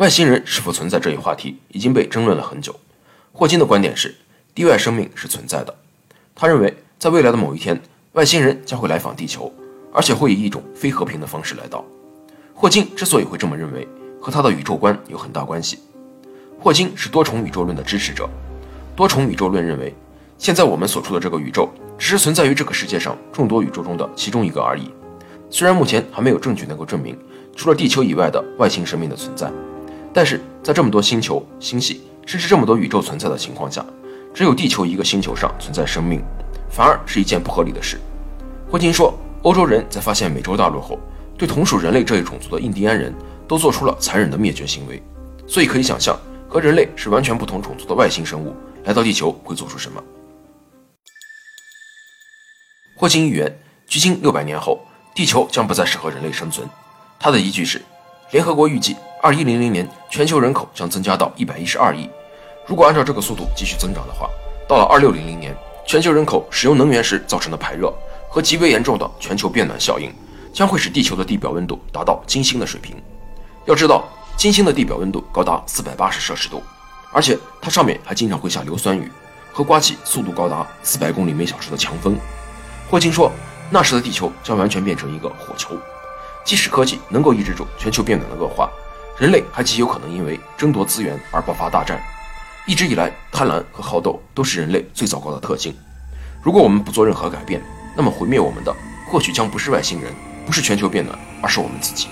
外星人是否存在这一话题已经被争论了很久。霍金的观点是，地外生命是存在的。他认为，在未来的某一天，外星人将会来访地球，而且会以一种非和平的方式来到。霍金之所以会这么认为，和他的宇宙观有很大关系。霍金是多重宇宙论的支持者。多重宇宙论认为，现在我们所处的这个宇宙，只是存在于这个世界上众多宇宙中的其中一个而已。虽然目前还没有证据能够证明除了地球以外的外星生命的存在。但是在这么多星球、星系，甚至这么多宇宙存在的情况下，只有地球一个星球上存在生命，反而是一件不合理的事。霍金说，欧洲人在发现美洲大陆后，对同属人类这一种族的印第安人都做出了残忍的灭绝行为，所以可以想象，和人类是完全不同种族的外星生物来到地球会做出什么。霍金预言，距今六百年后，地球将不再适合人类生存。他的依据是，联合国预计。二一零零年，全球人口将增加到一百一十二亿。如果按照这个速度继续增长的话，到了二六零零年，全球人口使用能源时造成的排热和极为严重的全球变暖效应，将会使地球的地表温度达到金星的水平。要知道，金星的地表温度高达四百八十摄氏度，而且它上面还经常会下硫酸雨和刮起速度高达四百公里每小时的强风。霍金说，那时的地球将完全变成一个火球，即使科技能够抑制住全球变暖的恶化。人类还极有可能因为争夺资源而爆发大战。一直以来，贪婪和好斗都是人类最糟糕的特性。如果我们不做任何改变，那么毁灭我们的或许将不是外星人，不是全球变暖，而是我们自己。